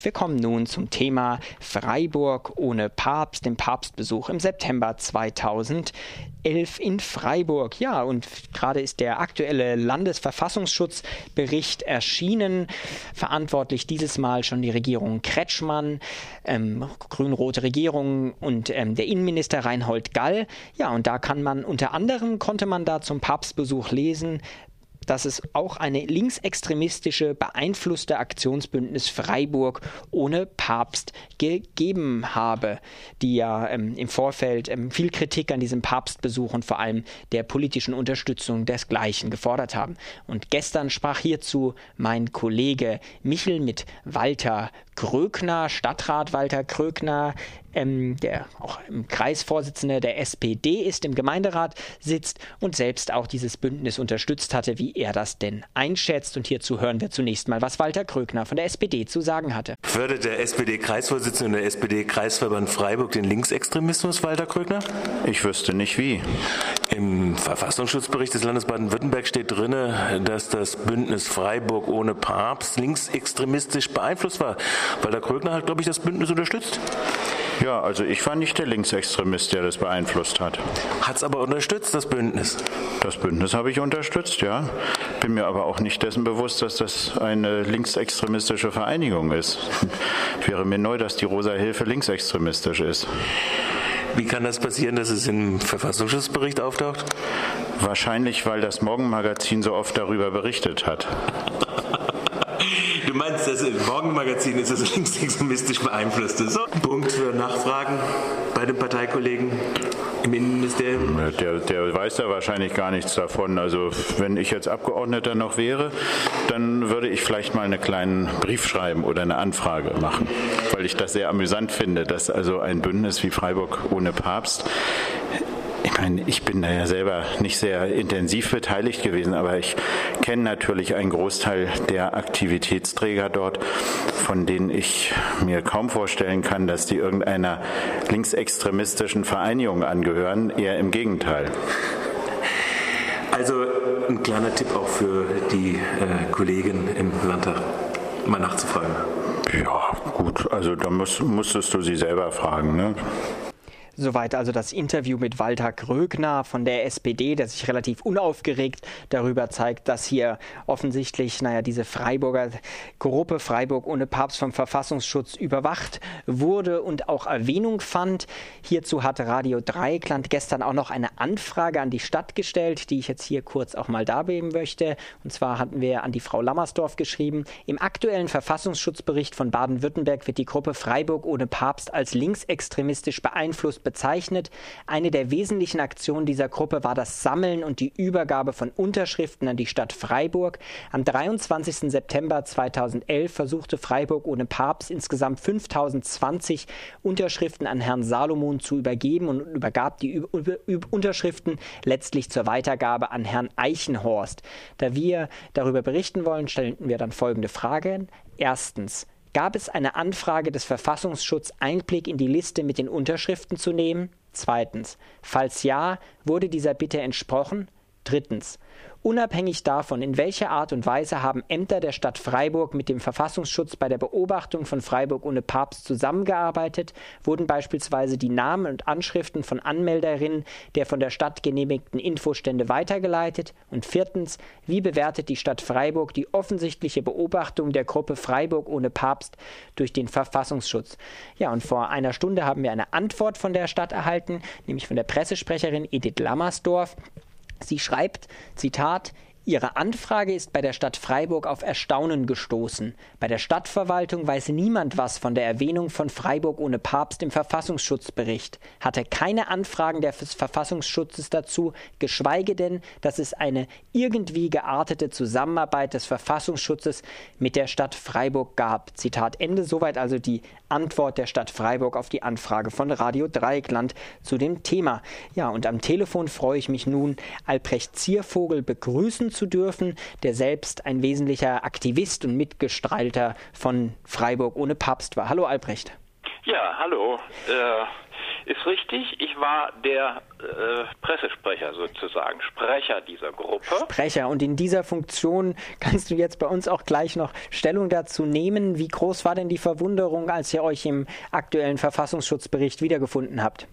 Wir kommen nun zum Thema Freiburg ohne Papst, dem Papstbesuch im September 2011 in Freiburg. Ja, und gerade ist der aktuelle Landesverfassungsschutzbericht erschienen. Verantwortlich dieses Mal schon die Regierung Kretschmann, ähm, grün-rote Regierung und ähm, der Innenminister Reinhold Gall. Ja, und da kann man unter anderem konnte man da zum Papstbesuch lesen, dass es auch eine linksextremistische, beeinflusste Aktionsbündnis Freiburg ohne Papst gegeben habe, die ja ähm, im Vorfeld ähm, viel Kritik an diesem Papstbesuch und vor allem der politischen Unterstützung desgleichen gefordert haben. Und gestern sprach hierzu mein Kollege Michel mit Walter Krökner, Stadtrat Walter Krökner, ähm, der auch im Kreisvorsitzende der SPD ist, im Gemeinderat sitzt und selbst auch dieses Bündnis unterstützt hatte, wie er das denn einschätzt. Und hierzu hören wir zunächst mal, was Walter Krökner von der SPD zu sagen hatte. Fördert der SPD-Kreisvorsitzende und der SPD-Kreisverband Freiburg den Linksextremismus, Walter Krökner? Ich wüsste nicht wie. Im Verfassungsschutzbericht des Landes Baden-Württemberg steht drin, dass das Bündnis Freiburg ohne Papst linksextremistisch beeinflusst war. Walter Krögner hat, glaube ich, das Bündnis unterstützt. Ja, also ich war nicht der Linksextremist, der das beeinflusst hat. Hat es aber unterstützt, das Bündnis? Das Bündnis habe ich unterstützt, ja. Bin mir aber auch nicht dessen bewusst, dass das eine linksextremistische Vereinigung ist. Wäre mir neu, dass die Rosa Hilfe linksextremistisch ist. Wie kann das passieren, dass es im Verfassungsschutzbericht auftaucht? Wahrscheinlich, weil das Morgenmagazin so oft darüber berichtet hat. Du meinst, das Morgenmagazin ist das linksextremistisch beeinflusste. So, Punkt für Nachfragen bei den Parteikollegen im Innenministerium? Der, der weiß ja wahrscheinlich gar nichts davon. Also wenn ich jetzt Abgeordneter noch wäre, dann würde ich vielleicht mal einen kleinen Brief schreiben oder eine Anfrage machen, weil ich das sehr amüsant finde, dass also ein Bündnis wie Freiburg ohne Papst ich meine, ich bin da ja selber nicht sehr intensiv beteiligt gewesen, aber ich kenne natürlich einen Großteil der Aktivitätsträger dort, von denen ich mir kaum vorstellen kann, dass die irgendeiner linksextremistischen Vereinigung angehören. Eher im Gegenteil. Also ein kleiner Tipp auch für die äh, Kollegen im Landtag, mal nachzufragen. Ja, gut, also da muss, musstest du sie selber fragen. Ne? Soweit also das Interview mit Walter Krögner von der SPD, der sich relativ unaufgeregt darüber zeigt, dass hier offensichtlich, naja, diese Freiburger Gruppe Freiburg ohne Papst vom Verfassungsschutz überwacht wurde und auch Erwähnung fand. Hierzu hat Radio Dreieckland gestern auch noch eine Anfrage an die Stadt gestellt, die ich jetzt hier kurz auch mal darlegen möchte. Und zwar hatten wir an die Frau Lammersdorf geschrieben, im aktuellen Verfassungsschutzbericht von Baden-Württemberg wird die Gruppe Freiburg ohne Papst als linksextremistisch beeinflusst bezeichnet. Eine der wesentlichen Aktionen dieser Gruppe war das Sammeln und die Übergabe von Unterschriften an die Stadt Freiburg. Am 23. September 2011 versuchte Freiburg ohne Papst insgesamt 5020 Unterschriften an Herrn Salomon zu übergeben und übergab die Unterschriften letztlich zur Weitergabe an Herrn Eichenhorst. Da wir darüber berichten wollen, stellen wir dann folgende Fragen. Erstens, Gab es eine Anfrage des Verfassungsschutzes, Einblick in die Liste mit den Unterschriften zu nehmen? Zweitens. Falls ja, wurde dieser Bitte entsprochen? Drittens. Unabhängig davon, in welcher Art und Weise haben Ämter der Stadt Freiburg mit dem Verfassungsschutz bei der Beobachtung von Freiburg ohne Papst zusammengearbeitet, wurden beispielsweise die Namen und Anschriften von Anmelderinnen der von der Stadt genehmigten Infostände weitergeleitet? Und viertens, wie bewertet die Stadt Freiburg die offensichtliche Beobachtung der Gruppe Freiburg ohne Papst durch den Verfassungsschutz? Ja, und vor einer Stunde haben wir eine Antwort von der Stadt erhalten, nämlich von der Pressesprecherin Edith Lammersdorf. Sie schreibt, Zitat, Ihre Anfrage ist bei der Stadt Freiburg auf Erstaunen gestoßen. Bei der Stadtverwaltung weiß niemand was von der Erwähnung von Freiburg ohne Papst im Verfassungsschutzbericht, hatte keine Anfragen des Verfassungsschutzes dazu, geschweige denn, dass es eine irgendwie geartete Zusammenarbeit des Verfassungsschutzes mit der Stadt Freiburg gab. Zitat Ende. Soweit also die Antwort der Stadt Freiburg auf die Anfrage von Radio Dreieckland zu dem Thema. Ja, und am Telefon freue ich mich nun, Albrecht Ziervogel begrüßen zu dürfen, der selbst ein wesentlicher Aktivist und Mitgestalter von Freiburg ohne Papst war. Hallo Albrecht. Ja, hallo. Äh Ist richtig. Ich war der äh, Pressesprecher sozusagen, Sprecher dieser Gruppe. Sprecher. Und in dieser Funktion kannst du jetzt bei uns auch gleich noch Stellung dazu nehmen. Wie groß war denn die Verwunderung, als ihr euch im aktuellen Verfassungsschutzbericht wiedergefunden habt?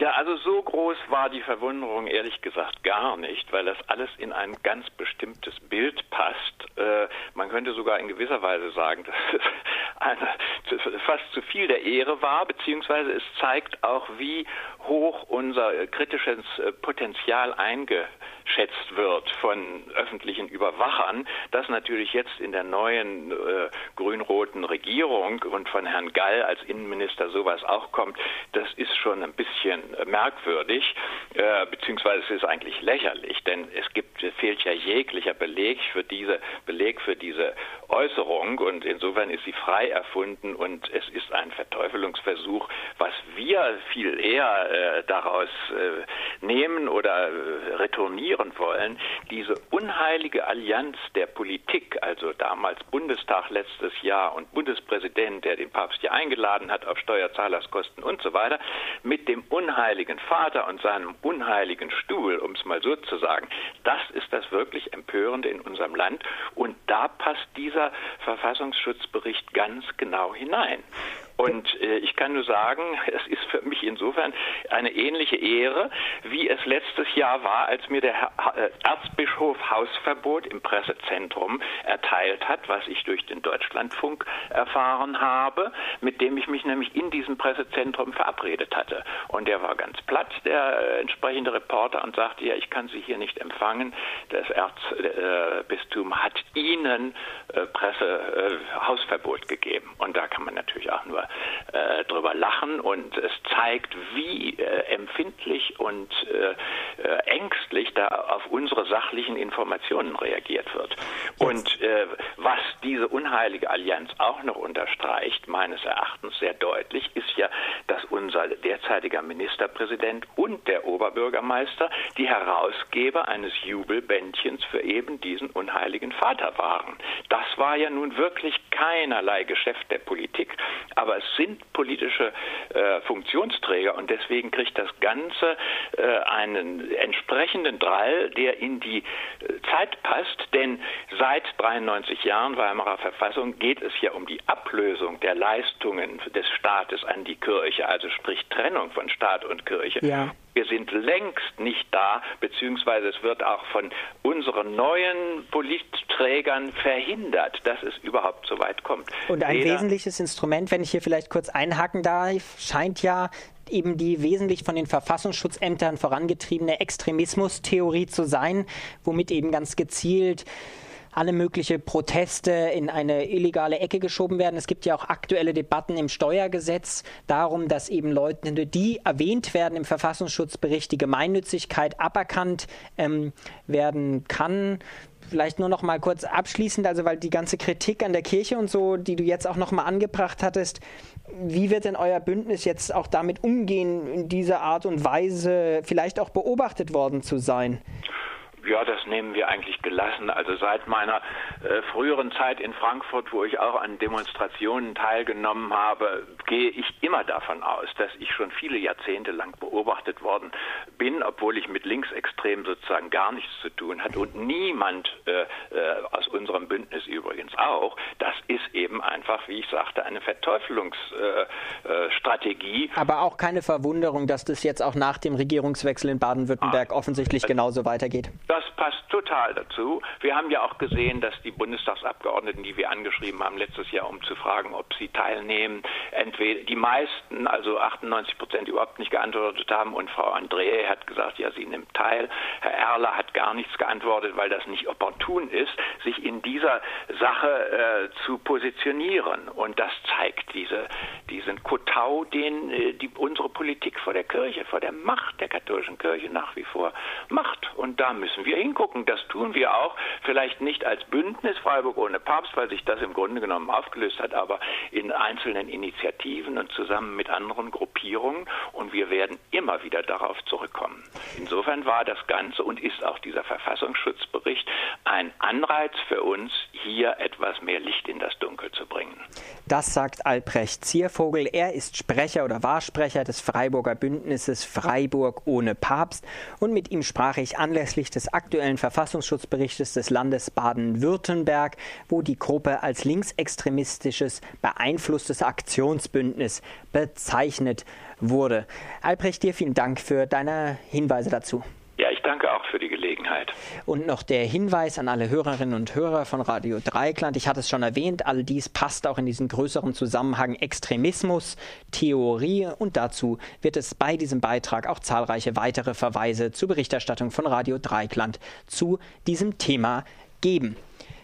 Ja, also so groß war die Verwunderung ehrlich gesagt gar nicht, weil das alles in ein ganz bestimmtes Bild passt. Äh, man könnte sogar in gewisser Weise sagen, dass es eine, fast zu viel der Ehre war, beziehungsweise es zeigt auch, wie hoch unser kritisches Potenzial einge geschätzt wird von öffentlichen Überwachern, dass natürlich jetzt in der neuen äh, grün-roten Regierung und von Herrn Gall als Innenminister sowas auch kommt, das ist schon ein bisschen merkwürdig, äh, beziehungsweise es ist eigentlich lächerlich, denn es gibt, fehlt ja jeglicher Beleg für diese, Beleg für diese Äußerung und insofern ist sie frei erfunden und es ist ein Verteufelungsversuch, was wir viel eher äh, daraus äh, nehmen oder äh, retournieren wollen, diese unheilige Allianz der Politik, also damals Bundestag letztes Jahr und Bundespräsident, der den Papst hier eingeladen hat auf Steuerzahlerskosten und so weiter, mit dem unheiligen Vater und seinem unheiligen Stuhl, um es mal so zu sagen, das ist das wirklich Empörende in unserem Land und da passt dieser Verfassungsschutzbericht ganz genau hinein. Und äh, ich kann nur sagen, es ist für mich insofern eine ähnliche Ehre, wie es letztes Jahr war, als mir der Herr, äh, Erzbischof Hausverbot im Pressezentrum erteilt hat, was ich durch den Deutschlandfunk erfahren habe, mit dem ich mich nämlich in diesem Pressezentrum verabredet hatte. Und der war ganz platt, der äh, entsprechende Reporter, und sagte, ja, ich kann Sie hier nicht empfangen. Das Erzbistum hat Ihnen äh, Pressehausverbot gegeben. Und da kann man natürlich auch nur äh, drüber lachen und es zeigt, wie äh, empfindlich und äh, äh, ängstlich da auf unsere sachlichen Informationen reagiert wird. Und äh, was diese unheilige Allianz auch noch unterstreicht, meines Erachtens sehr deutlich, ist ja, dass unser derzeitiger Ministerpräsident und der Oberbürgermeister die Herausgeber eines Jubelbändchens für eben diesen unheiligen Vater waren. Das war ja nun wirklich keinerlei Geschäft der Politik, aber es sind politische äh, Funktionsträger und deswegen kriegt das Ganze äh, einen entsprechenden Drall, der in die äh, Zeit passt, denn seit 93 Jahren Weimarer Verfassung geht es ja um die Ablösung der Leistungen des Staates an die Kirche, also sprich Trennung von Staat und Kirche. Ja. Wir sind längst nicht da, beziehungsweise es wird auch von unseren neuen Politträgern verhindert, dass es überhaupt so weit kommt. Und ein Weder wesentliches Instrument, wenn ich hier vielleicht kurz einhaken darf, scheint ja eben die wesentlich von den Verfassungsschutzämtern vorangetriebene Extremismustheorie zu sein, womit eben ganz gezielt alle mögliche Proteste in eine illegale Ecke geschoben werden. Es gibt ja auch aktuelle Debatten im Steuergesetz darum, dass eben Leute, die erwähnt werden im Verfassungsschutzbericht, die Gemeinnützigkeit aberkannt ähm, werden kann vielleicht nur noch mal kurz abschließend, also weil die ganze Kritik an der Kirche und so, die du jetzt auch noch mal angebracht hattest, wie wird denn euer Bündnis jetzt auch damit umgehen, in dieser Art und Weise vielleicht auch beobachtet worden zu sein? Ja, das nehmen wir eigentlich gelassen. Also seit meiner äh, früheren Zeit in Frankfurt, wo ich auch an Demonstrationen teilgenommen habe, gehe ich immer davon aus, dass ich schon viele Jahrzehnte lang beobachtet worden bin, obwohl ich mit Linksextremen sozusagen gar nichts zu tun hatte und niemand äh, äh, aus unserem Bündnis übrigens auch. Das ist eben einfach, wie ich sagte, eine Verteufelungsstrategie. Äh, Aber auch keine Verwunderung, dass das jetzt auch nach dem Regierungswechsel in Baden-Württemberg ah, offensichtlich genauso weitergeht. Das passt total dazu. Wir haben ja auch gesehen, dass die Bundestagsabgeordneten, die wir angeschrieben haben letztes Jahr, um zu fragen, ob sie teilnehmen, entweder die meisten, also 98 Prozent, überhaupt nicht geantwortet haben und Frau André hat gesagt, ja, sie nimmt teil. Herr Erler hat gar nichts geantwortet, weil das nicht opportun ist, sich in dieser Sache äh, zu positionieren. Und das zeigt diese, diesen Kotau, den äh, die, unsere Politik vor der Kirche, vor der Macht der katholischen Kirche nach wie vor macht. Und da müssen wir hingucken. Das tun wir auch. Vielleicht nicht als Bündnis Freiburg ohne Papst, weil sich das im Grunde genommen aufgelöst hat, aber in einzelnen Initiativen und zusammen mit anderen Gruppierungen. Und wir werden immer wieder darauf zurückkommen. Insofern war das Ganze und ist auch dieser Verfassungsschutzbericht ein Anreiz für uns, hier etwas mehr Licht in das Dunkel zu bringen. Das sagt Albrecht Ziervogel. Er ist Sprecher oder war Sprecher des Freiburger Bündnisses Freiburg ohne Papst. Und mit ihm sprach ich anlässlich des aktuellen Verfassungsschutzberichtes des Landes Baden-Württemberg, wo die Gruppe als linksextremistisches, beeinflusstes Aktionsbündnis bezeichnet wurde. Albrecht, dir vielen Dank für deine Hinweise dazu. Ich danke auch für die Gelegenheit. Und noch der Hinweis an alle Hörerinnen und Hörer von Radio Dreikland. Ich hatte es schon erwähnt, all dies passt auch in diesen größeren Zusammenhang Extremismus, Theorie und dazu wird es bei diesem Beitrag auch zahlreiche weitere Verweise zur Berichterstattung von Radio Dreikland zu diesem Thema geben.